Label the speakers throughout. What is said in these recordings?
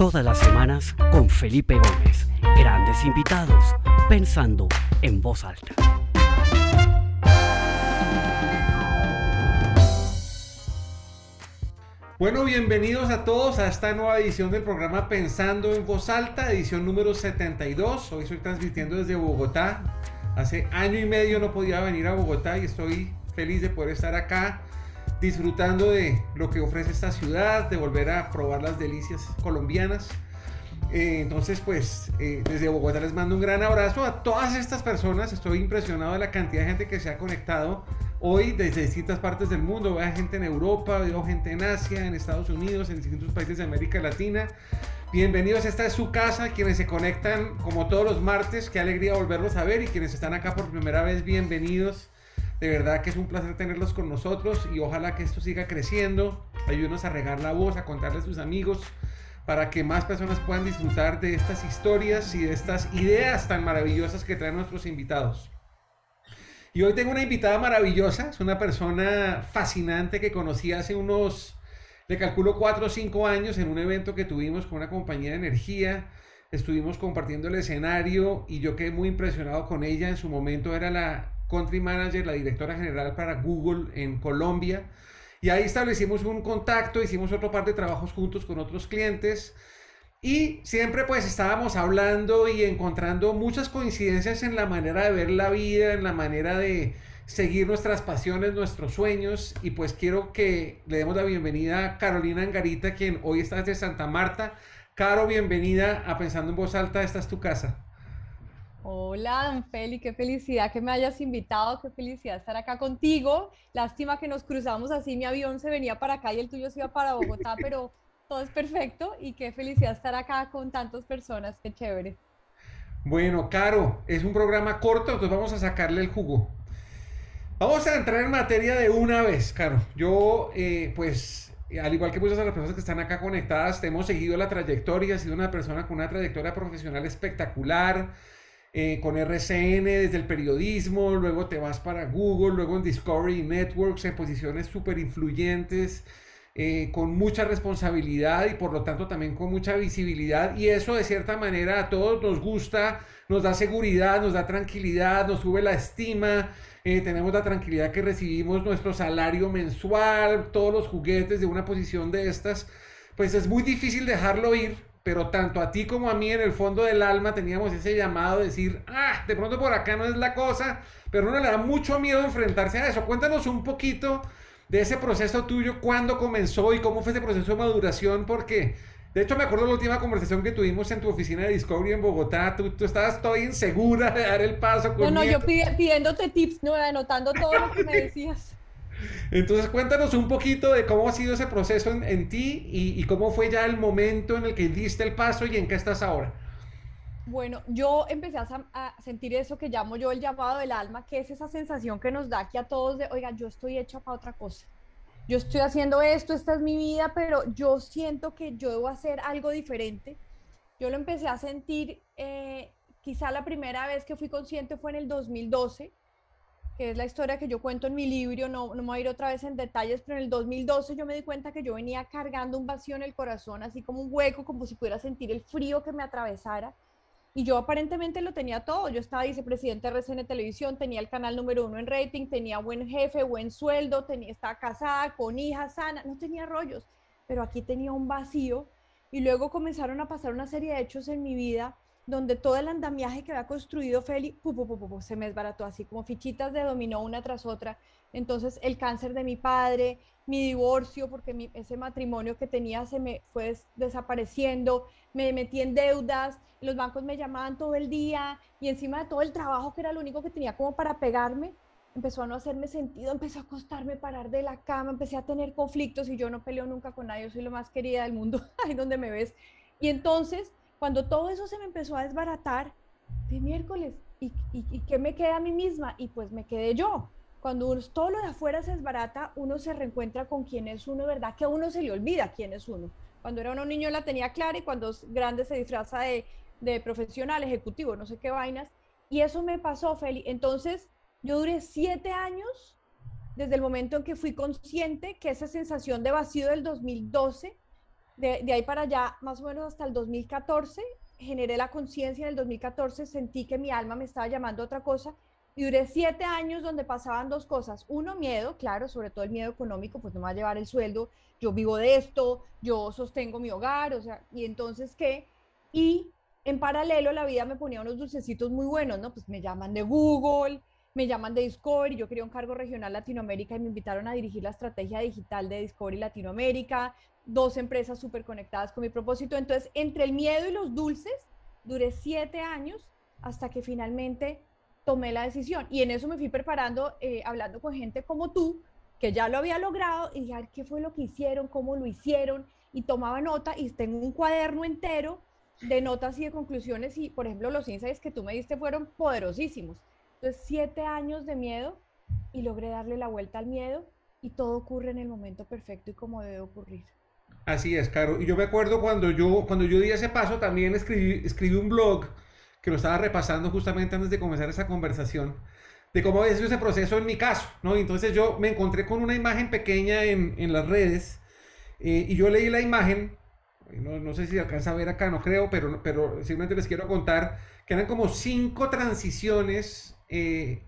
Speaker 1: Todas las semanas con Felipe Gómez. Grandes invitados, pensando en voz alta.
Speaker 2: Bueno, bienvenidos a todos a esta nueva edición del programa Pensando en Voz Alta, edición número 72. Hoy estoy transmitiendo desde Bogotá. Hace año y medio no podía venir a Bogotá y estoy feliz de poder estar acá disfrutando de lo que ofrece esta ciudad, de volver a probar las delicias colombianas. Eh, entonces, pues eh, desde Bogotá les mando un gran abrazo a todas estas personas. Estoy impresionado de la cantidad de gente que se ha conectado hoy desde distintas partes del mundo. Veo gente en Europa, veo gente en Asia, en Estados Unidos, en distintos países de América Latina. Bienvenidos, esta es su casa. Quienes se conectan como todos los martes, qué alegría volverlos a ver. Y quienes están acá por primera vez, bienvenidos. De verdad que es un placer tenerlos con nosotros y ojalá que esto siga creciendo. Ayúdenos a regar la voz, a contarle a sus amigos para que más personas puedan disfrutar de estas historias y de estas ideas tan maravillosas que traen nuestros invitados. Y hoy tengo una invitada maravillosa, es una persona fascinante que conocí hace unos, le calculo 4 o 5 años en un evento que tuvimos con una compañía de energía. Estuvimos compartiendo el escenario y yo quedé muy impresionado con ella. En su momento era la country manager, la directora general para Google en Colombia. Y ahí establecimos un contacto, hicimos otro par de trabajos juntos con otros clientes. Y siempre pues estábamos hablando y encontrando muchas coincidencias en la manera de ver la vida, en la manera de seguir nuestras pasiones, nuestros sueños. Y pues quiero que le demos la bienvenida a Carolina Angarita, quien hoy está desde Santa Marta. Caro, bienvenida a Pensando en Voz Alta, esta es tu casa.
Speaker 3: Hola, don qué felicidad que me hayas invitado, qué felicidad estar acá contigo. Lástima que nos cruzamos así, mi avión se venía para acá y el tuyo se iba para Bogotá, pero todo es perfecto y qué felicidad estar acá con tantas personas, qué chévere.
Speaker 2: Bueno, Caro, es un programa corto, entonces vamos a sacarle el jugo. Vamos a entrar en materia de una vez, Caro. Yo, eh, pues, al igual que muchas de las personas que están acá conectadas, te hemos seguido la trayectoria, has sido una persona con una trayectoria profesional espectacular eh, con RCN desde el periodismo, luego te vas para Google, luego en Discovery Networks en posiciones súper influyentes, eh, con mucha responsabilidad y por lo tanto también con mucha visibilidad. Y eso de cierta manera a todos nos gusta, nos da seguridad, nos da tranquilidad, nos sube la estima, eh, tenemos la tranquilidad que recibimos nuestro salario mensual, todos los juguetes de una posición de estas, pues es muy difícil dejarlo ir pero tanto a ti como a mí en el fondo del alma teníamos ese llamado de decir, ah, de pronto por acá no es la cosa, pero uno le da mucho miedo enfrentarse a eso. Cuéntanos un poquito de ese proceso tuyo, cuándo comenzó y cómo fue ese proceso de maduración, porque de hecho me acuerdo de la última conversación que tuvimos en tu oficina de Discovery en Bogotá, tú, tú estabas toda insegura de dar el paso.
Speaker 3: Con no, no, yo pidiéndote tips, no, anotando todo lo que me decías.
Speaker 2: Entonces cuéntanos un poquito de cómo ha sido ese proceso en, ti y, cómo fue ya el momento en el que diste el paso y en qué estás ahora.
Speaker 3: Bueno, yo empecé a, sentir eso que llamo yo el llamado del alma, que es esa sensación que nos da aquí a todos de, oiga, yo estoy hecha para otra cosa. Yo estoy haciendo esto, esta es mi vida, pero yo siento que yo debo hacer algo diferente. Yo lo empecé a sentir, eh, quizá la primera vez que fui consciente fue en el 2012 que es la historia que yo cuento en mi libro, no, no me voy a ir otra vez en detalles, pero en el 2012 yo me di cuenta que yo venía cargando un vacío en el corazón, así como un hueco, como si pudiera sentir el frío que me atravesara. Y yo aparentemente lo tenía todo. Yo estaba vicepresidente de RCN Televisión, tenía el canal número uno en rating, tenía buen jefe, buen sueldo, tenía, estaba casada, con hija sana, no tenía rollos. Pero aquí tenía un vacío. Y luego comenzaron a pasar una serie de hechos en mi vida donde todo el andamiaje que había construido Feli se me desbarató así como fichitas de dominó una tras otra. Entonces el cáncer de mi padre, mi divorcio, porque ese matrimonio que tenía se me fue desapareciendo, me metí en deudas, los bancos me llamaban todo el día y encima de todo el trabajo que era lo único que tenía como para pegarme, empezó a no hacerme sentido, empezó a costarme parar de la cama, empecé a tener conflictos y yo no peleo nunca con nadie, yo soy lo más querida del mundo, ahí donde me ves. Y entonces cuando todo eso se me empezó a desbaratar, de miércoles, ¿y, y, qué me queda a mí misma? Y pues me quedé yo. Cuando todo lo de afuera se desbarata, uno se reencuentra con quién es uno, ¿verdad? Que a uno se le olvida quién es uno. Cuando era uno niño la tenía clara y cuando es grande se disfraza de, de profesional, ejecutivo, no sé qué vainas. Y eso me pasó, Feli. Entonces, yo duré siete años desde el momento en que fui consciente que esa sensación de vacío del 2012 De, ahí para allá, más o menos hasta el 2014, generé la conciencia en el 2014, sentí que mi alma me estaba llamando a otra cosa y duré siete años donde pasaban dos cosas. Uno, miedo, claro, sobre todo el miedo económico, pues no me va a llevar el sueldo, yo vivo de esto, yo sostengo mi hogar, o sea, y entonces qué. Y en paralelo la vida me ponía unos dulcecitos muy buenos, ¿no? Pues me llaman de Google, me llaman de Discovery, yo quería un cargo regional Latinoamérica y me invitaron a dirigir la estrategia digital de Discovery Latinoamérica, dos empresas súper conectadas con mi propósito. Entonces, entre el miedo y los dulces, duré siete años hasta que finalmente tomé la decisión. Y en eso me fui preparando, eh, hablando con gente como tú, que ya lo había logrado, y dije, ¿qué fue lo que hicieron? ¿Cómo lo hicieron? Y tomaba nota y tengo un cuaderno entero de notas y de conclusiones. Y, por ejemplo, los insights que tú me diste fueron poderosísimos. Entonces, siete años de miedo y logré darle la vuelta al miedo y todo ocurre en el momento perfecto y como debe ocurrir.
Speaker 2: Así es, Caro. Y yo me acuerdo cuando yo, cuando yo di ese paso, también escribí, escribí un blog que lo estaba repasando justamente antes de comenzar esa conversación, de cómo había sido ese proceso en mi caso, ¿no? entonces yo me encontré con una imagen pequeña en, en las redes eh, y yo leí la imagen, no, no, sé si alcanza a ver acá, no creo, pero, pero simplemente les quiero contar que eran como cinco transiciones. Eh,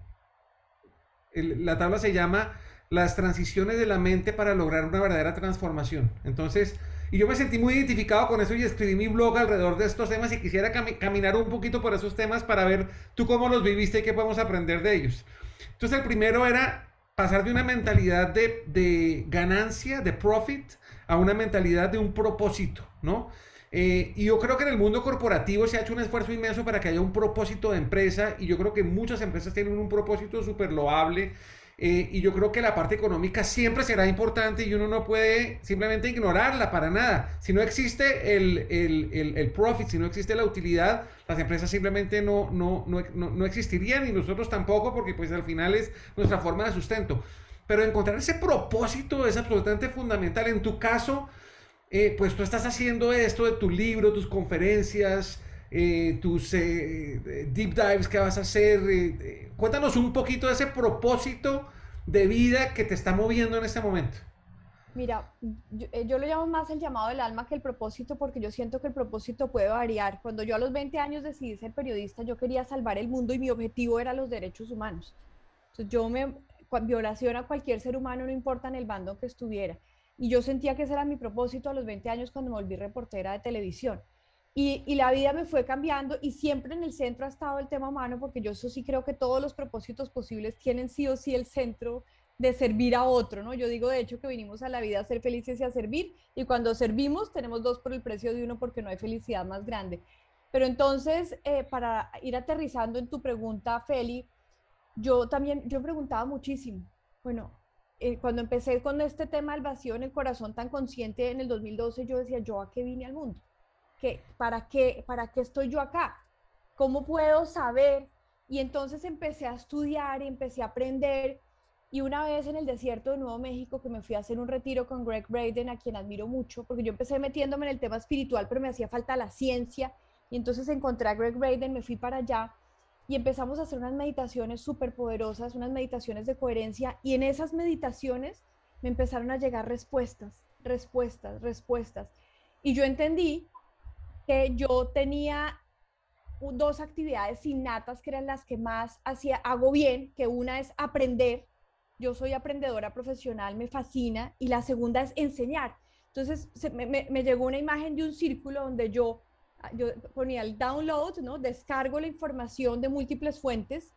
Speaker 2: la tabla se llama las transiciones de la mente para lograr una verdadera transformación. Entonces, y yo me sentí muy identificado con eso y escribí mi blog alrededor de estos temas y quisiera caminar un poquito por esos temas para ver tú cómo los viviste y qué podemos aprender de ellos. Entonces, el primero era pasar de una mentalidad de ganancia, de profit, a una mentalidad de un propósito, ¿no? Eh, y yo creo que en el mundo corporativo se ha hecho un esfuerzo inmenso para que haya un propósito de empresa y yo creo que muchas empresas tienen un propósito súper loable eh, y yo creo que la parte económica siempre será importante y uno no puede simplemente ignorarla para nada. Si no existe el, el, el, profit, si no existe la utilidad, las empresas simplemente no, no, no, no, existirían y nosotros tampoco porque pues al final es nuestra forma de sustento. Pero encontrar ese propósito es absolutamente fundamental. En tu caso, eh, pues tú estás haciendo esto de tu libro, tus conferencias, eh, tus eh, deep dives que vas a hacer. Cuéntanos un poquito de ese propósito de vida que te está moviendo en este momento.
Speaker 3: Mira, yo, yo, lo llamo más el llamado del alma que el propósito porque yo siento que el propósito puede variar. Cuando yo a los 20 años decidí ser periodista, yo quería salvar el mundo y mi objetivo era los derechos humanos. Entonces yo me, violación a cualquier ser humano, no importa en el bando que estuviera. Y yo sentía que ese era mi propósito a los 20 años cuando me volví reportera de televisión. Y, la vida me fue cambiando y siempre en el centro ha estado el tema humano, porque yo eso sí creo que todos los propósitos posibles tienen sí o sí el centro de servir a otro, ¿no? Yo digo de hecho que vinimos a la vida a ser felices y a servir, y cuando servimos tenemos dos por el precio de uno porque no hay felicidad más grande. Pero entonces, eh, para ir aterrizando en tu pregunta, Feli, yo también, yo preguntaba muchísimo, bueno, eh, cuando empecé con este tema del vacío en el corazón tan consciente en el 2012, yo decía, ¿yo a qué vine al mundo? para, qué, ¿Para qué estoy yo acá? ¿Cómo puedo saber? Y entonces empecé a estudiar y empecé a aprender. Y una vez en el desierto de Nuevo México, que me fui a hacer un retiro con Greg Braden, a quien admiro mucho, porque yo empecé metiéndome en el tema espiritual, pero me hacía falta la ciencia. Y entonces encontré a Greg Braden, me fui para allá y empezamos a hacer unas meditaciones súper poderosas, unas meditaciones de coherencia. Y en esas meditaciones me empezaron a llegar respuestas, respuestas, respuestas. Y yo entendí que yo tenía dos actividades innatas que eran las que más hacía, hago bien, que una es aprender, yo soy aprendedora profesional, me fascina, y la segunda es enseñar. Entonces me, me, llegó una imagen de un círculo donde yo, yo ponía el download, ¿no? descargo la información de múltiples fuentes,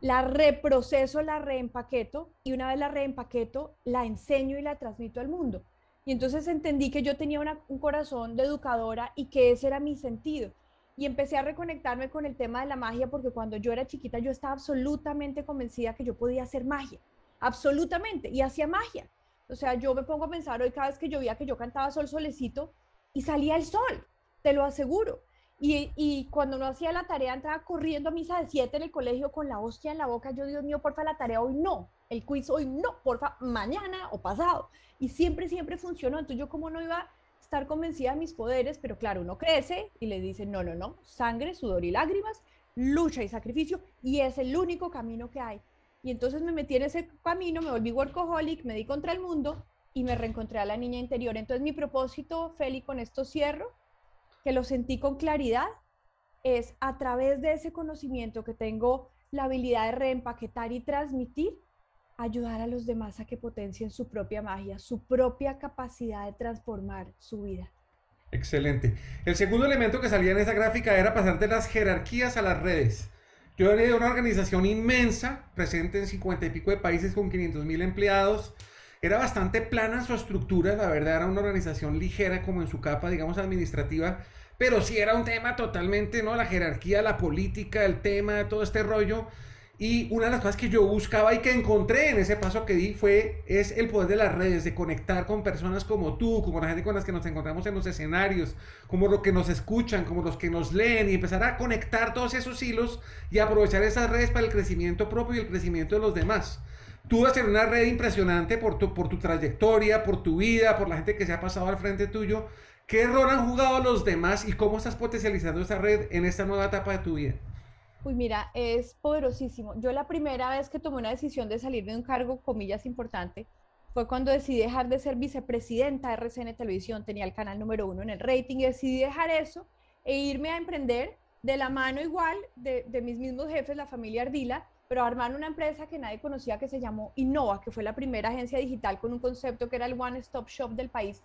Speaker 3: la reproceso, la reempaqueto, y una vez la reempaqueto, la enseño y la transmito al mundo. Y entonces entendí que yo tenía un corazón de educadora y que ese era mi sentido. Y empecé a reconectarme con el tema de la magia porque cuando yo era chiquita yo estaba absolutamente convencida que yo podía hacer magia. Absolutamente. Y hacía magia. O sea, yo me pongo a pensar hoy cada vez que yo veía que yo cantaba Sol Solecito y salía el sol, te lo aseguro. Y, y, cuando no hacía la tarea, entraba corriendo a misa de siete en el colegio con la hostia en la boca. Yo, Dios mío, porfa, la tarea hoy no. El quiz hoy no, porfa, mañana o pasado. Y siempre, siempre funcionó. Entonces, yo, como no iba a estar convencida de mis poderes, pero claro, uno crece y le dice, no, no, no, sangre, sudor y lágrimas, lucha y sacrificio, y es el único camino que hay. Y entonces me metí en ese camino, me volví workaholic, me di contra el mundo, y me reencontré a la niña interior. Entonces mi propósito, Feli, con esto cierro, que lo sentí con claridad, es a través de ese conocimiento que tengo la habilidad de reempaquetar y transmitir, ayudar a los demás a que potencien su propia magia, su propia capacidad de transformar su vida.
Speaker 2: Excelente. El segundo elemento que salía en esa gráfica era pasar de las jerarquías a las redes. Yo venía de una organización inmensa, presente en 50 y pico de países con 500 mil empleados. Era bastante plana su estructura, la verdad era una organización ligera como en su capa, digamos, administrativa, pero sí era un tema totalmente, ¿no? La jerarquía, la política, el tema, todo este rollo. Y una de las cosas que yo buscaba y que encontré en ese paso que di fue, es el poder de las redes, de conectar con personas como tú, como la gente con las que nos encontramos en los escenarios, como los que nos escuchan, como los que nos leen y empezar a conectar todos esos hilos y aprovechar esas redes para el crecimiento propio y el crecimiento de los demás. Tú vas a tener una red impresionante por tu, por tu trayectoria, por tu vida, por la gente que se ha pasado al frente tuyo. ¿Qué rol han jugado los demás y cómo estás potencializando esa red en esta nueva etapa de tu vida?
Speaker 3: Uy, mira, es poderosísimo. Yo la primera vez que tomé una decisión de salir de un cargo, comillas, importante, fue cuando decidí dejar de ser vicepresidenta de RCN Televisión, tenía el canal número uno en el rating, y decidí dejar eso e irme a emprender de la mano igual de, de mis mismos jefes, la familia Ardila, pero armar una empresa que nadie conocía que se llamó Innova, que fue la primera agencia digital con un concepto que era el One Stop Shop del país.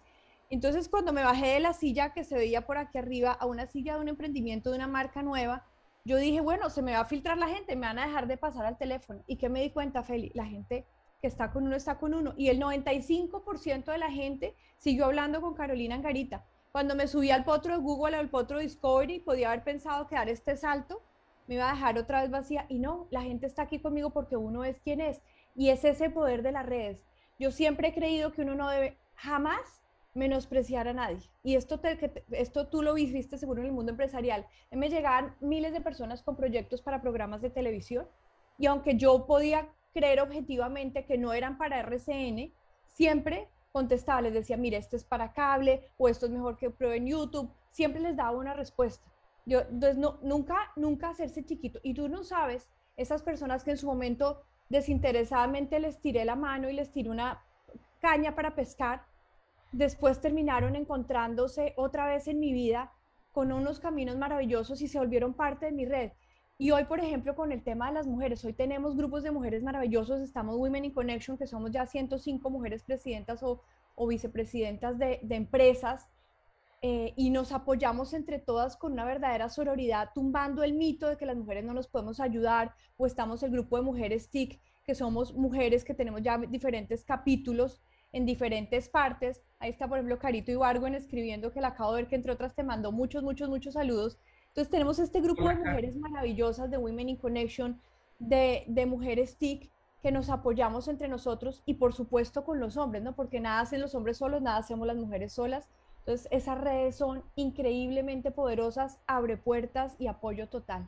Speaker 3: Entonces, cuando me bajé de la silla que se veía por aquí arriba a una silla de un emprendimiento de una marca nueva, yo dije, bueno, se me va a filtrar la gente, me van a dejar de pasar al teléfono. ¿Y qué me di cuenta, Feli? La gente que está con uno está con uno. Y el 95% de la gente siguió hablando con Carolina Angarita. Cuando me subí al potro de Google al potro Discovery, podía haber pensado que dar este salto me iba a dejar otra vez vacía. Y no, la gente está aquí conmigo porque uno es quien es. Y es ese poder de las redes. Yo siempre he creído que uno no debe jamás menospreciar a nadie. Y esto, esto tú lo viste seguro en el mundo empresarial. Me llegaban miles de personas con proyectos para programas de televisión y aunque yo podía creer objetivamente que no eran para RCN, siempre contestaba, les decía, mire, esto es para cable o esto es mejor que prueben YouTube. Siempre les daba una respuesta. Yo, entonces, no, nunca, nunca hacerse chiquito. Y tú no sabes, esas personas que en su momento desinteresadamente les tiré la mano y les tiré una caña para pescar, después terminaron encontrándose otra vez en mi vida con unos caminos maravillosos y se volvieron parte de mi red. Y hoy, por ejemplo, con el tema de las mujeres, hoy tenemos grupos de mujeres maravillosos, estamos Women in Connection, que somos ya 105 mujeres presidentas o, vicepresidentas de, empresas, eh, y nos apoyamos entre todas con una verdadera sororidad, tumbando el mito de que las mujeres no nos podemos ayudar, o estamos el grupo de mujeres TIC, que somos mujeres que tenemos ya diferentes capítulos en diferentes partes. Ahí está, por ejemplo, Carito Ibargüen escribiendo que la acabo de ver, que entre otras te mandó muchos, muchos, muchos saludos. Entonces tenemos este grupo de mujeres maravillosas de Women in Connection, de, de mujeres TIC, que nos apoyamos entre nosotros y por supuesto con los hombres, ¿no? Porque nada hacen los hombres solos, nada hacemos las mujeres solas. Entonces esas redes son increíblemente poderosas, abre puertas y apoyo total.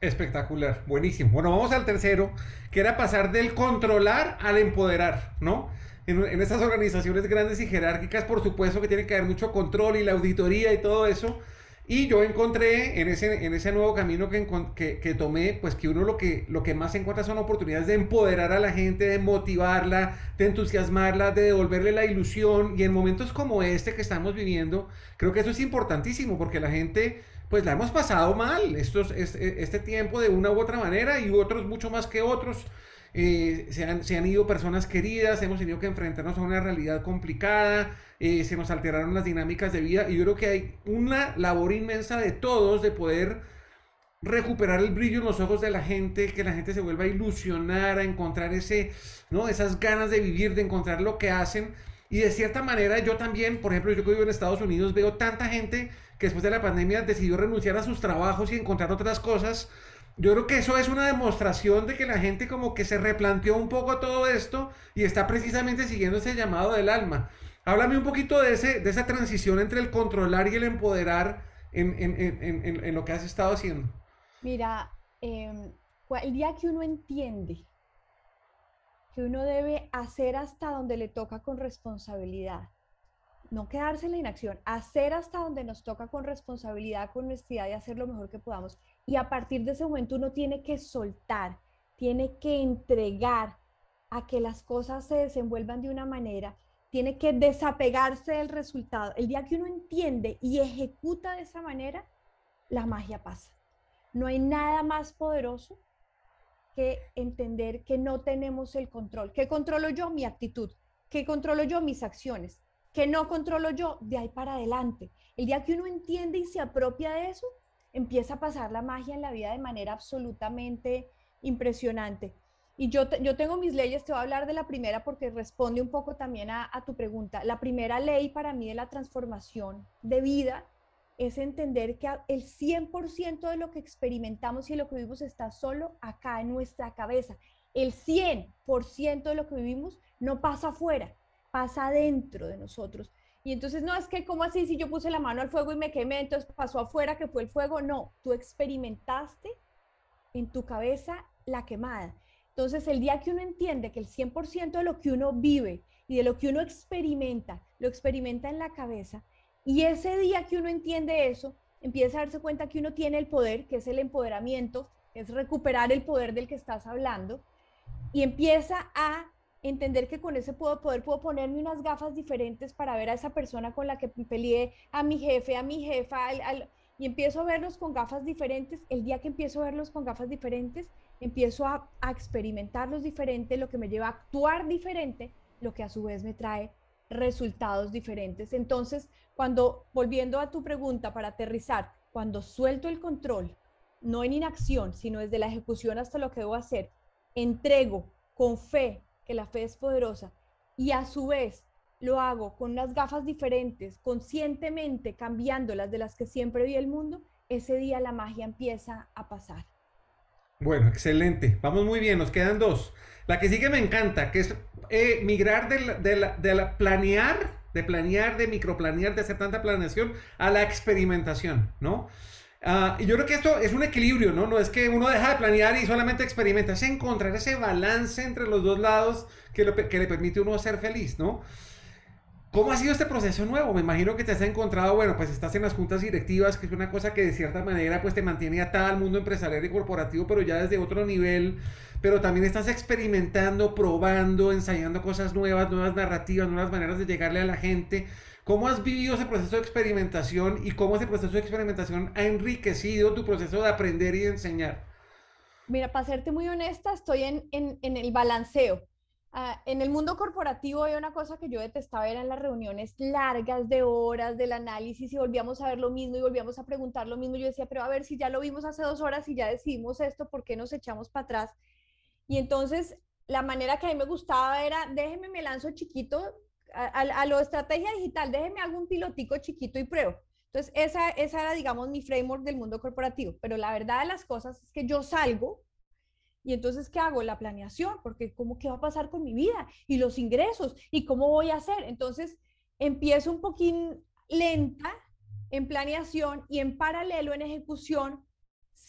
Speaker 2: Espectacular, buenísimo. Bueno, vamos al tercero, que era pasar del controlar al empoderar, ¿no? en, estas organizaciones grandes y jerárquicas, por supuesto que tiene que haber mucho control y la auditoría y todo eso. Y yo encontré en ese, en ese nuevo camino que, que, tomé, pues que uno lo que, lo que más encuentra son oportunidades de empoderar a la gente, de motivarla, de entusiasmarla, de devolverle la ilusión. Y en momentos como este que estamos viviendo, creo que eso es importantísimo porque la gente, pues la hemos pasado mal estos, este, este tiempo de una u otra manera y otros mucho más que otros. Eh, se, han, se, han, ido personas queridas, hemos tenido que enfrentarnos a una realidad complicada, eh, se nos alteraron las dinámicas de vida y yo creo que hay una labor inmensa de todos de poder recuperar el brillo en los ojos de la gente, que la gente se vuelva a ilusionar, a encontrar ese, ¿no? esas ganas de vivir, de encontrar lo que hacen. Y de cierta manera yo también, por ejemplo, yo que vivo en Estados Unidos, veo tanta gente que después de la pandemia decidió renunciar a sus trabajos y encontrar otras cosas yo creo que eso es una demostración de que la gente como que se replanteó un poco todo esto y está precisamente siguiendo ese llamado del alma. Háblame un poquito de, ese, de esa transición entre el controlar y el empoderar en, en, en, en lo que has estado haciendo.
Speaker 3: Mira, em, el día que uno entiende que uno debe hacer hasta donde le toca con responsabilidad, no quedarse en la inacción, hacer hasta donde nos toca con responsabilidad, con honestidad y hacer lo mejor que podamos y a partir de ese momento uno tiene que soltar, tiene que entregar a que las cosas se desenvuelvan de una manera tiene que desapegarse del resultado. El día que uno entiende y ejecuta de esa manera, la magia pasa. No hay nada más poderoso que entender que no tenemos el control. ¿Qué controlo yo? Mi actitud. ¿Qué controlo yo? Mis acciones. ¿Qué no controlo yo? De ahí para adelante. El día que uno entiende y se apropia de eso, empieza a pasar la magia en la vida de manera absolutamente impresionante. Y yo, yo tengo mis leyes, te voy a hablar de la primera porque responde un poco también a, tu pregunta. La primera ley para mí de la transformación de vida es entender que el 100% de lo que experimentamos y lo que vivimos está solo acá en nuestra cabeza. El 100% de lo que vivimos no pasa afuera, pasa dentro de nosotros. Y entonces, no es que, ¿cómo así? Si yo puse la mano al fuego y me quemé, entonces pasó afuera que fue el fuego. No, tú experimentaste en tu cabeza la quemada. Entonces, el día que uno entiende que el 100% de lo que uno vive y de lo que uno experimenta, lo experimenta en la cabeza, y ese día que uno entiende eso, empieza a darse cuenta que uno tiene el poder, que es el empoderamiento, es recuperar el poder del que estás hablando, y empieza a entender que con ese poder puedo ponerme unas gafas diferentes para ver a esa persona con la que peleé, a mi jefe, a mi jefa, y empiezo a verlos con gafas diferentes. El día que empiezo a verlos con gafas diferentes, empiezo a, a experimentarlos diferente, lo que me lleva a actuar diferente, lo que a su vez me trae resultados diferentes. Entonces, cuando, volviendo a tu pregunta para aterrizar, cuando suelto el control, no en inacción, sino desde la ejecución hasta lo que debo hacer, entrego con fe, que la fe es poderosa, y a su vez lo hago con unas gafas diferentes, conscientemente cambiándolas de las que siempre vi el mundo, ese día la magia empieza a pasar.
Speaker 2: Bueno, excelente. Vamos muy bien, nos quedan dos. La que sigue me encanta, que es eh, migrar de la, de la planear de planear, de microplanear, de hacer tanta planeación, a la experimentación, ¿no? Ah, y yo creo que esto es un equilibrio, ¿no? No es que uno deja de planear y solamente experimenta, es encontrar ese balance entre los dos lados que, que le permite a uno ser feliz, ¿no? ¿Cómo ha sido este proceso nuevo? Me imagino que te has encontrado, bueno, pues estás en las juntas directivas, que es una cosa que de cierta manera pues te mantiene atada al mundo empresarial y corporativo, pero ya desde otro nivel, pero también estás experimentando, probando, ensayando cosas nuevas, nuevas narrativas, nuevas maneras de llegarle a la gente. ¿Cómo has vivido ese proceso de experimentación y cómo ese proceso de experimentación ha enriquecido tu proceso de aprender y de enseñar?
Speaker 3: Mira, para serte muy honesta, estoy en, en, en el balanceo Ah, en el mundo corporativo hay una cosa que yo detestaba, eran las reuniones largas de horas del análisis y volvíamos a ver lo mismo y volvíamos a preguntar lo mismo. Yo decía, pero a ver, si ya lo vimos hace dos horas y ya decidimos esto, ¿por qué nos echamos para atrás? Y entonces la manera que a mí me gustaba era, déjeme, me lanzo chiquito a, a, lo estrategia digital, déjeme algún pilotico chiquito y pruebo. Entonces, esa, esa era, digamos, mi framework del mundo corporativo. Pero la verdad de las cosas es que yo salgo y entonces, ¿qué hago? La planeación, porque ¿cómo qué va a pasar con mi vida? Y los ingresos, ¿y cómo voy a hacer? Entonces, empiezo un poquín lenta en planeación y en paralelo en ejecución,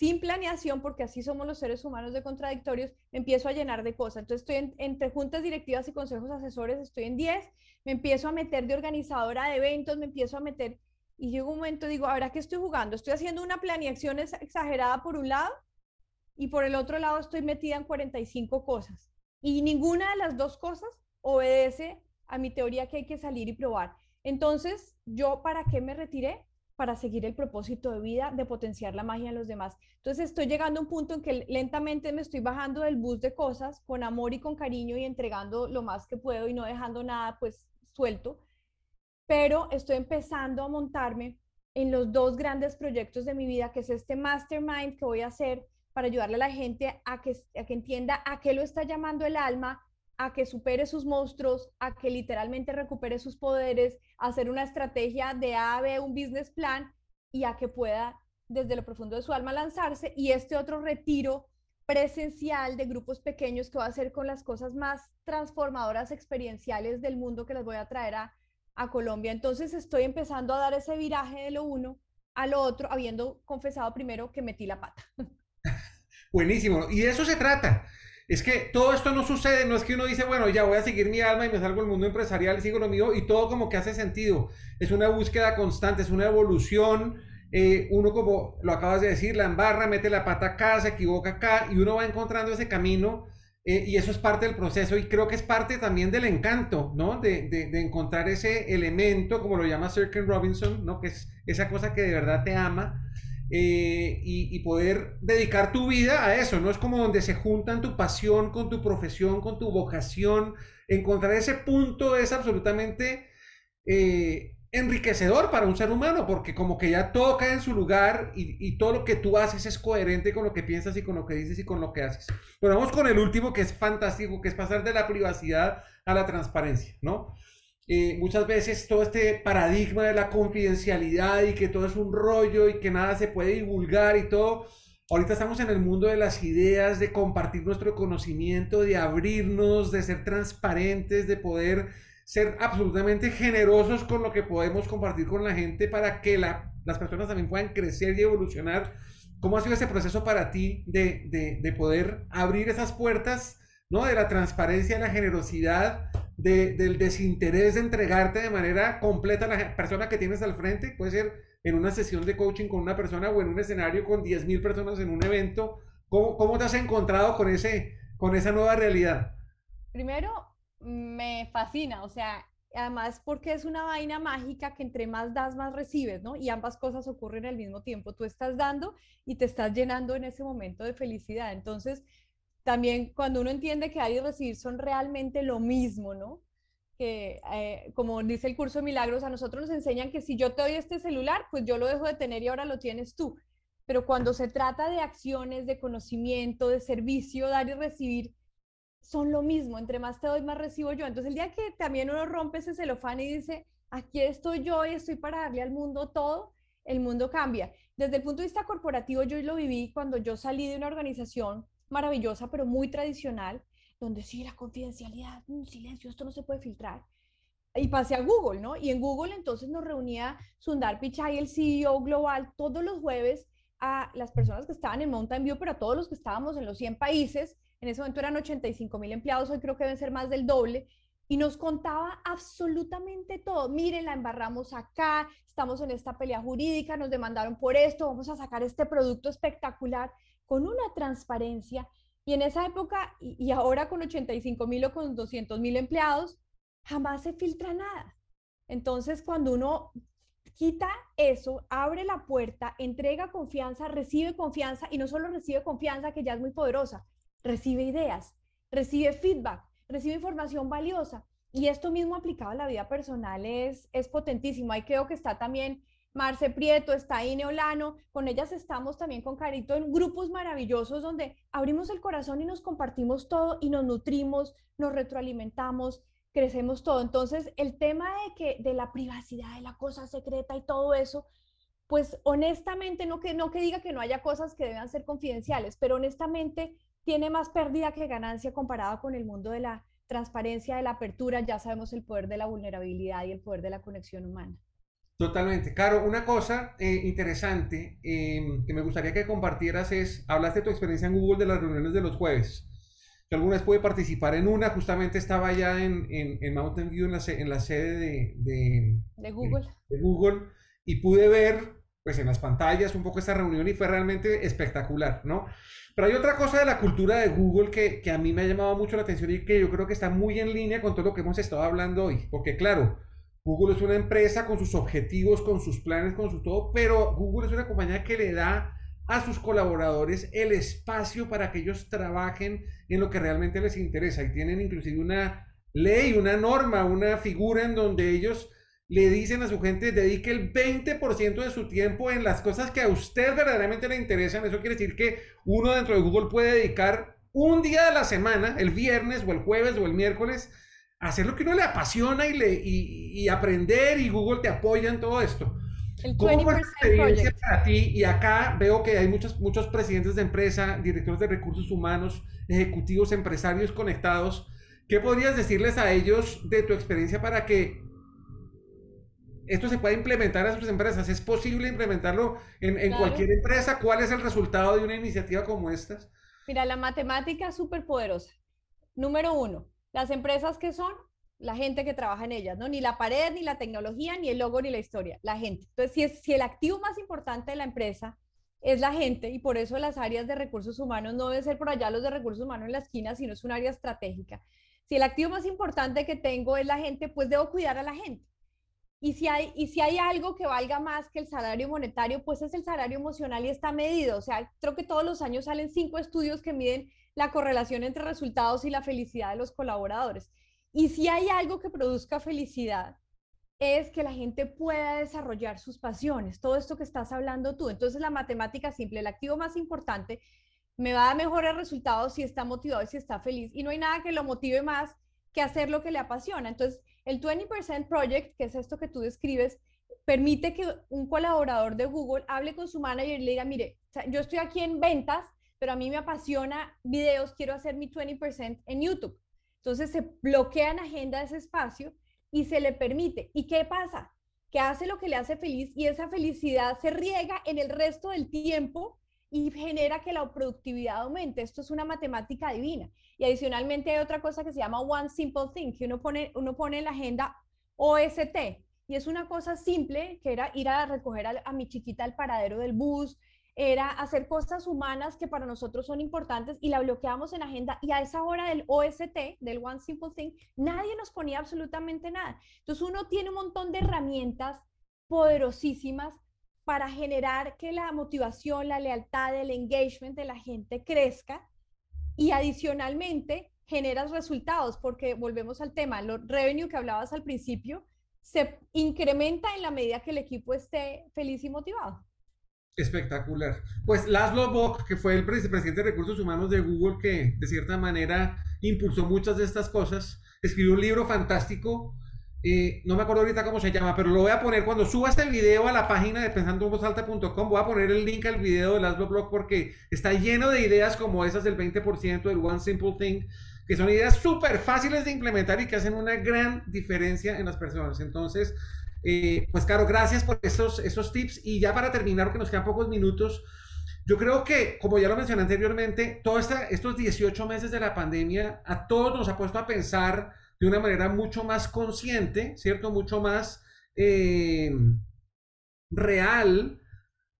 Speaker 3: sin planeación, porque así somos los seres humanos de contradictorios, me empiezo a llenar de cosas. Entonces, estoy entre juntas directivas y consejos asesores, estoy en 10, me empiezo a meter de organizadora de eventos, me empiezo a meter, y llega un momento, digo, ¿ahora qué estoy jugando? Estoy haciendo una planeación exagerada por un lado y por el otro lado estoy metida en 45 cosas. Y ninguna de las dos cosas obedece a mi teoría que hay que salir y probar. Entonces, ¿yo para qué me retiré? Para seguir el propósito de vida, de potenciar la magia en los demás. Entonces, estoy llegando a un punto en que lentamente me estoy bajando del bus de cosas con amor y con cariño y entregando lo más que puedo y no dejando nada pues suelto. Pero estoy empezando a montarme en los dos grandes proyectos de mi vida, que es este mastermind que voy a hacer para ayudarle a la gente a que, a que entienda a qué lo está llamando el alma, a que supere sus monstruos, a que literalmente recupere sus poderes, a hacer una estrategia de A a B, un business plan y a que pueda desde lo profundo de su alma lanzarse. Y este otro retiro presencial de grupos pequeños que va a hacer con las cosas más transformadoras experienciales del mundo que les voy a traer a, a Colombia. Entonces estoy empezando a dar ese viraje de lo uno a lo otro, habiendo confesado primero que metí la pata.
Speaker 2: Buenísimo. Y de eso se trata. Es que todo esto no sucede, no es que uno dice, bueno, ya voy a seguir mi alma y me salgo del mundo empresarial y sigo lo mío y todo como que hace sentido. Es una búsqueda constante, es una evolución. Eh, uno como lo acabas de decir, la embarra, mete la pata acá, se equivoca acá y uno va encontrando ese camino eh, y eso es parte del proceso y creo que es parte también del encanto, ¿no? De, de, encontrar ese elemento, como lo llama Sir Ken Robinson, ¿no? Que es esa cosa que de verdad te ama eh, y, y, poder dedicar tu vida a eso, ¿no? Es como donde se juntan tu pasión con tu profesión, con tu vocación. Encontrar ese punto es absolutamente... Eh, enriquecedor para un ser humano, porque como que ya todo cae en su lugar y, todo lo que tú haces es coherente con lo que piensas y con lo que dices y con lo que haces. Pero vamos con el último que es fantástico, que es pasar de la privacidad a la transparencia, ¿no? Eh, muchas veces todo este paradigma de la confidencialidad y que todo es un rollo y que nada se puede divulgar y todo. Ahorita estamos en el mundo de las ideas, de compartir nuestro conocimiento, de abrirnos, de ser transparentes, de poder ser absolutamente generosos con lo que podemos compartir con la gente para que las personas también puedan crecer y evolucionar. ¿Cómo ha sido ese proceso para ti de, poder abrir esas puertas, ¿no? De la transparencia, la generosidad, del desinterés de entregarte de manera completa a la persona que tienes al frente? Puede ser en una sesión de coaching con una persona o en un escenario con 10.000 personas en un evento. ¿Cómo, ¿Cómo te has encontrado con, ese, con esa nueva realidad?
Speaker 3: Primero, me fascina, o sea, además porque es una vaina mágica que entre más das, más recibes, ¿no? Y ambas cosas ocurren al mismo tiempo. Tú estás dando y te estás llenando en ese momento de felicidad. Entonces, también cuando uno entiende que dar y recibir son realmente lo mismo, ¿no? Que eh, como dice el curso de milagros, a nosotros nos enseñan que si yo te doy este celular, pues yo lo dejo de tener y ahora lo tienes tú. Pero cuando se trata de acciones, de conocimiento, de servicio, dar y recibir, son lo mismo, entre más te doy, más recibo yo. Entonces el día que también uno rompe ese celofán y dice, aquí estoy yo y estoy para darle al mundo todo, el mundo cambia. Desde el punto de vista corporativo, yo lo viví cuando yo salí de una organización maravillosa, pero muy tradicional, donde sí, la confidencialidad, un silencio, esto no se puede filtrar. Y pasé a Google, ¿no? Y en Google entonces nos reunía Sundar Pichai, el CEO global, todos los jueves a las personas que estaban en Mountain View, pero a todos los que estábamos en los 100 países, en ese momento eran 85 mil empleados, hoy creo que deben ser más del doble, y nos contaba absolutamente todo. Miren, la embarramos acá, estamos en esta pelea jurídica, nos demandaron por esto, vamos a sacar este producto espectacular con una transparencia. Y en esa época, y, ahora con 85 mil o con 200 mil empleados, jamás se filtra nada. Entonces, cuando uno quita eso, abre la puerta, entrega confianza, recibe confianza y no solo recibe confianza, que ya es muy poderosa, recibe ideas, recibe feedback, recibe información valiosa. Y esto mismo aplicado a la vida personal es, es potentísimo. Ahí creo que está también Marce Prieto, está Ine Olano, con ellas estamos también con Carito en grupos maravillosos donde abrimos el corazón y nos compartimos todo y nos nutrimos, nos retroalimentamos, crecemos todo. Entonces, el tema de que de la privacidad, de la cosa secreta y todo eso, pues honestamente no que no que diga que no haya cosas que deban ser confidenciales, pero honestamente tiene más pérdida que ganancia comparado con el mundo de la transparencia, de la apertura, ya sabemos el poder de la vulnerabilidad y el poder de la conexión humana.
Speaker 2: Totalmente. Caro, una cosa eh, interesante em, que me gustaría que compartieras es, hablaste de tu experiencia en Google de las reuniones de los jueves. Yo alguna vez pude participar en una, justamente estaba allá en, en, Mountain View, en la, en la sede de,
Speaker 3: de, de Google.
Speaker 2: De, de Google, y pude ver pues en las pantallas un poco esta reunión y fue realmente espectacular, ¿no? Pero hay otra cosa de la cultura de Google que, que, a mí me ha llamado mucho la atención y que yo creo que está muy en línea con todo lo que hemos estado hablando hoy. Porque claro, Google es una empresa con sus objetivos, con sus planes, con su todo, pero Google es una compañía que le da a sus colaboradores el espacio para que ellos trabajen en lo que realmente les interesa. Y tienen inclusive una ley, una norma, una figura en donde ellos le dicen a su gente, dedique el 20% de su tiempo en las cosas que a usted verdaderamente le interesan. Eso quiere decir que uno dentro de Google puede dedicar un día de la semana, el viernes o el jueves o el miércoles, hacer lo que uno le apasiona y, le, y, aprender y Google te apoya en todo esto.
Speaker 3: El ¿Cómo fue la experiencia
Speaker 2: para ti? Y acá veo que hay muchos, muchos presidentes de empresa, directores de recursos humanos, ejecutivos, empresarios conectados. ¿Qué podrías decirles a ellos de tu experiencia para que esto se puede implementar a sus empresas. ¿Es posible implementarlo en, cualquier empresa? ¿Cuál es el resultado de una iniciativa como esta?
Speaker 3: Mira, la matemática es súper poderosa. Número uno, las empresas que son la gente que trabaja en ellas, ¿no? Ni la pared, ni la tecnología, ni el logo, ni la historia, la gente. Entonces, si, es, si el activo más importante de la empresa es la gente y por eso las áreas de recursos humanos no deben ser por allá los de recursos humanos en la esquina, sino es un área estratégica. Si el activo más importante que tengo es la gente, pues debo cuidar a la gente. Y si, hay, y si hay algo que valga más que el salario monetario, pues es el salario emocional y está medido. O sea, creo que todos los años salen cinco estudios que miden la correlación entre resultados y la felicidad de los colaboradores. Y si hay algo que produzca felicidad, es que la gente pueda desarrollar sus pasiones, todo esto que estás hablando tú. Entonces la matemática simple, el activo más importante, me va a dar mejores resultados si está motivado y si está feliz. Y no hay nada que lo motive más que hacer lo que le apasiona. Entonces, el 20% Project, que es esto que tú describes, permite que un colaborador de Google hable con su manager y le diga, mire, yo estoy aquí en ventas, pero a mí me apasiona videos, quiero hacer mi 20% en YouTube. Entonces se bloquea en agenda ese espacio y se le permite. ¿Y qué pasa? Que hace lo que le hace feliz y esa felicidad se riega en el resto del tiempo y genera que la productividad aumente. Esto es una matemática divina. Y adicionalmente hay otra cosa que se llama One Simple Thing, que uno pone, uno pone en la agenda OST. Y es una cosa simple, que era ir a recoger a, a mi chiquita al paradero del bus, era hacer cosas humanas que para nosotros son importantes y la bloqueamos en agenda y a esa hora del OST, del One Simple Thing, nadie nos ponía absolutamente nada. Entonces uno tiene un montón de herramientas poderosísimas para generar que la motivación, la lealtad, el engagement de la gente crezca y adicionalmente generas resultados porque volvemos al tema, los revenue que hablabas al principio se incrementa en la medida que el equipo esté feliz y motivado.
Speaker 2: Espectacular. Pues Laszlo Bock, que fue el presidente de recursos humanos de Google, que de cierta manera impulsó muchas de estas cosas, escribió un libro fantástico. Eh, no me acuerdo ahorita cómo se llama, pero lo voy a poner cuando suba este video a la página de pensandoenvozalta.com. Voy a poner el link al video de Laszlo Bock porque está lleno de ideas como esas del 20% del One Simple Thing, que son ideas súper fáciles de implementar y que hacen una gran diferencia en las personas. Entonces, eh, pues claro, gracias por esos, esos tips. Y ya para terminar, porque nos quedan pocos minutos, yo creo que, como ya lo mencioné anteriormente, todos estos 18 meses de la pandemia a todos nos ha puesto a pensar de una manera mucho más consciente, ¿cierto? Mucho más eh, real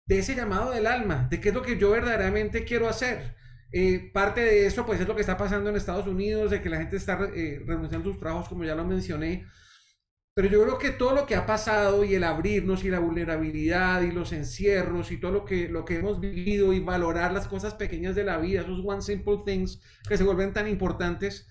Speaker 2: de ese llamado del alma, de qué es lo que yo verdaderamente quiero hacer. Eh, parte de eso, pues, es lo que está pasando en Estados Unidos, de que la gente está renunciando a sus trabajos, como ya lo mencioné. Pero yo creo que todo lo que ha pasado y el abrirnos y la vulnerabilidad y los encierros y todo lo que, lo que hemos vivido y valorar las cosas pequeñas de la vida, esos one simple things que se vuelven tan importantes,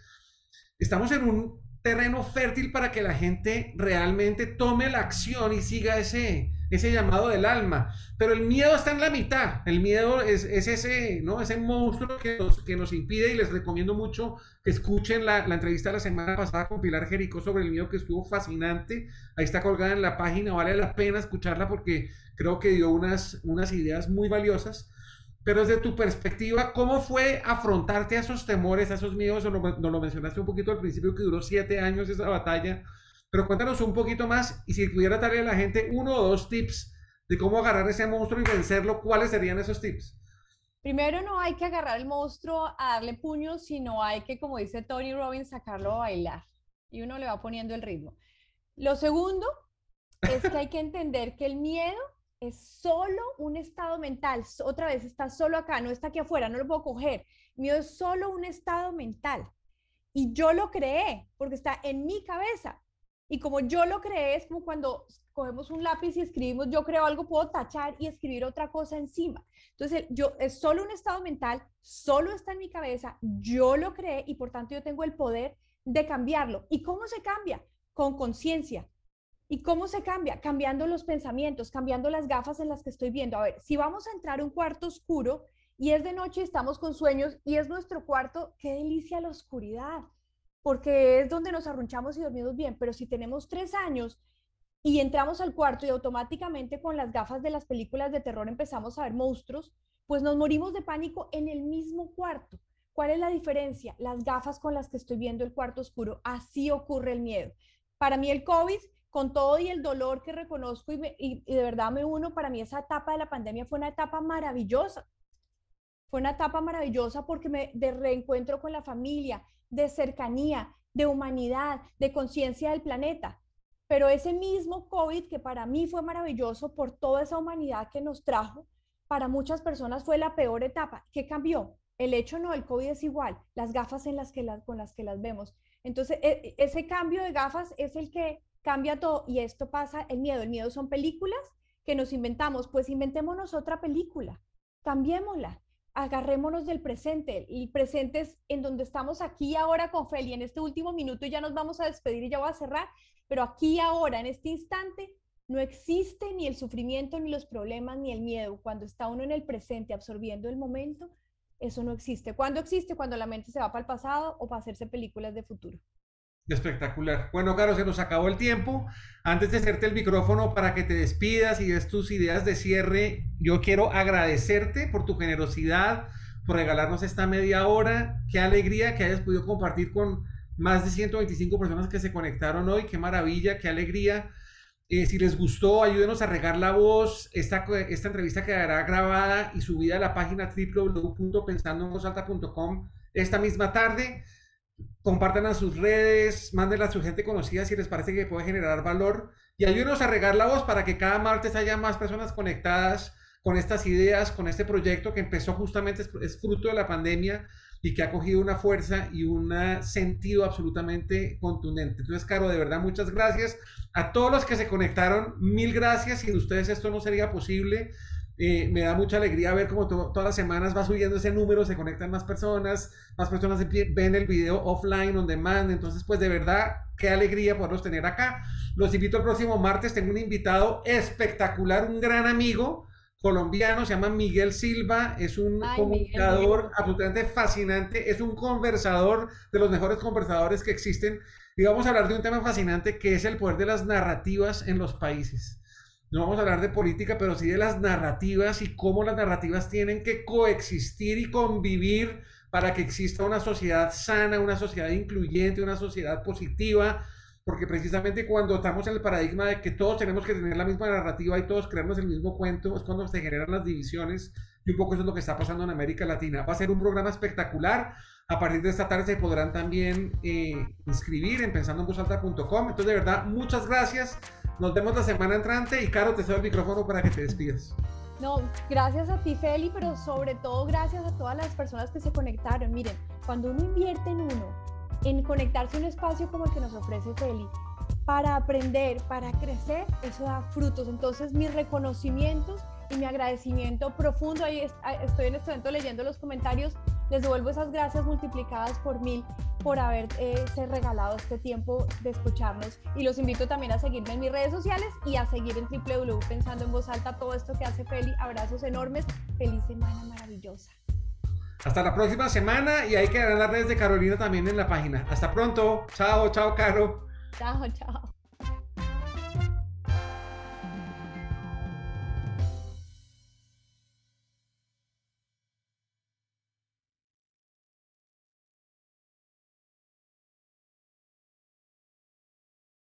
Speaker 2: estamos en un terreno fértil para que la gente realmente tome la acción y siga ese, ese llamado del alma. Pero el miedo está en la mitad. El miedo es, ese, ¿no? ese monstruo que nos, que nos impide y les recomiendo mucho que escuchen la, entrevista de la semana pasada con Pilar Jericó sobre el miedo que estuvo fascinante. Ahí está colgada en la página. Vale la pena escucharla porque creo que dio unas, unas ideas muy valiosas. Pero desde tu perspectiva, ¿cómo fue afrontarte a esos temores, a esos miedos? Nos lo, lo mencionaste un poquito al principio, que duró siete años esa batalla pero cuéntanos un poquito más y si pudiera darle a la gente uno o dos tips de cómo agarrar ese monstruo y vencerlo, ¿cuáles serían esos tips?
Speaker 3: Primero no hay que agarrar el monstruo a darle puños, sino hay que, como dice Tony Robbins, sacarlo a bailar y uno le va poniendo el ritmo. Lo segundo es que hay que entender que el miedo es solo un estado mental. Otra vez, está solo acá, no está aquí afuera, no lo puedo coger. Miedo es solo un estado mental. Y yo lo creé porque está en mi cabeza. Y como yo lo creé, es como cuando cogemos un lápiz y escribimos, yo creo algo, puedo tachar y escribir otra cosa encima. Entonces, yo es solo un estado mental, solo está en mi cabeza, yo lo creé y por tanto yo tengo el poder de cambiarlo. ¿Y cómo se cambia? Con conciencia. ¿Y cómo se cambia? Cambiando los pensamientos, cambiando las gafas en las que estoy viendo. A ver, si vamos a entrar a un cuarto oscuro y es de noche estamos con sueños y es nuestro cuarto, qué delicia la oscuridad porque es donde nos arrunchamos y dormimos bien, pero si tenemos tres años y entramos al cuarto y automáticamente con las gafas de las películas de terror empezamos a ver monstruos, pues nos morimos de pánico en el mismo cuarto. ¿Cuál es la diferencia? Las gafas con las que estoy viendo el cuarto oscuro, así ocurre el miedo. Para mí el COVID, con todo y el dolor que reconozco y, de verdad me uno, para mí esa etapa de la pandemia fue una etapa maravillosa. Fue una etapa maravillosa porque me de reencuentro con la familia, de cercanía, de humanidad, de conciencia del planeta. Pero ese mismo COVID, que para mí fue maravilloso por toda esa humanidad que nos trajo, para muchas personas fue la peor etapa. ¿Qué cambió? El hecho no, el COVID es igual, las gafas en las que las, con las que las vemos. Entonces, e, ese cambio de gafas es el que cambia todo y esto pasa, el miedo, el miedo son películas que nos inventamos, pues inventémonos otra película, cambiémosla, agarrémonos del presente. El presente es en donde estamos aquí ahora con Feli, en este último minuto ya nos vamos a despedir y ya voy a cerrar, pero aquí ahora, en este instante, no existe ni el sufrimiento, ni los problemas, ni el miedo. Cuando está uno en el presente absorbiendo el momento, eso no existe. ¿Cuándo existe? Cuando la mente se va para el pasado o para hacerse películas de futuro.
Speaker 2: Espectacular. Bueno, Caro, se nos acabó el tiempo. Antes de hacerte el micrófono para que te despidas y des tus ideas de cierre, yo quiero agradecerte por tu generosidad, por regalarnos esta media hora. Qué alegría que hayas podido compartir con más de 125 personas que se conectaron hoy. Qué maravilla, qué alegría. Eh, si les gustó, ayúdenos a regar la voz. Esta, esta entrevista quedará grabada y subida a la página www.pensandoenvozalta.com esta misma tarde compartan a sus redes, mándenla a su gente conocida si les parece que puede generar valor y ayúdenos a regar la voz para que cada martes haya más personas conectadas con estas ideas, con este proyecto que empezó justamente, es, fruto de la pandemia y que ha cogido una fuerza y un sentido absolutamente contundente. Entonces, Caro, de verdad, muchas gracias. A todos los que se conectaron, mil gracias. Sin ustedes esto no sería posible. Eh, me da mucha alegría ver cómo todas las semanas va subiendo ese número, se conectan más personas, más personas ven el video offline, on demand. Entonces, pues de verdad, qué alegría poderlos tener acá. Los invito el próximo martes, tengo un invitado espectacular, un gran amigo colombiano, se llama Miguel Silva, es un comunicador absolutamente fascinante, es un conversador de los mejores conversadores que existen. Y vamos a hablar de un tema fascinante que es el poder de las narrativas en los países no vamos a hablar de política, pero sí de las narrativas y cómo las narrativas tienen que coexistir y convivir para que exista una sociedad sana, una sociedad incluyente, una sociedad positiva, porque precisamente cuando estamos en el paradigma de que todos tenemos que tener la misma narrativa y todos creemos el mismo cuento, es cuando se generan las divisiones y un poco eso es lo que está pasando en América Latina. Va a ser un programa espectacular. A partir de esta tarde se podrán también eh, inscribir en pensandoenvozalta.com. Entonces, de verdad, muchas gracias. Nos vemos la semana entrante y Caro, te cedo el micrófono para que te despidas.
Speaker 3: No, gracias a ti, Feli, pero sobre todo gracias a todas las personas que se conectaron. Miren, cuando uno invierte en uno, en conectarse a un espacio como el que nos ofrece Feli, para aprender, para crecer, eso da frutos. Entonces, mis reconocimientos y mi agradecimiento profundo, ahí estoy en este momento leyendo los comentarios, les devuelvo esas gracias multiplicadas por mil por haberse eh, regalado este tiempo de escucharnos y los invito también a seguirme en mis redes sociales y a seguir en www pensando en voz alta todo esto que hace Feli. Abrazos enormes, feliz semana maravillosa.
Speaker 2: Hasta la próxima semana y ahí quedarán las redes de Carolina también en la página. Hasta pronto. Chao, chao, Caro.
Speaker 3: Chao, chao.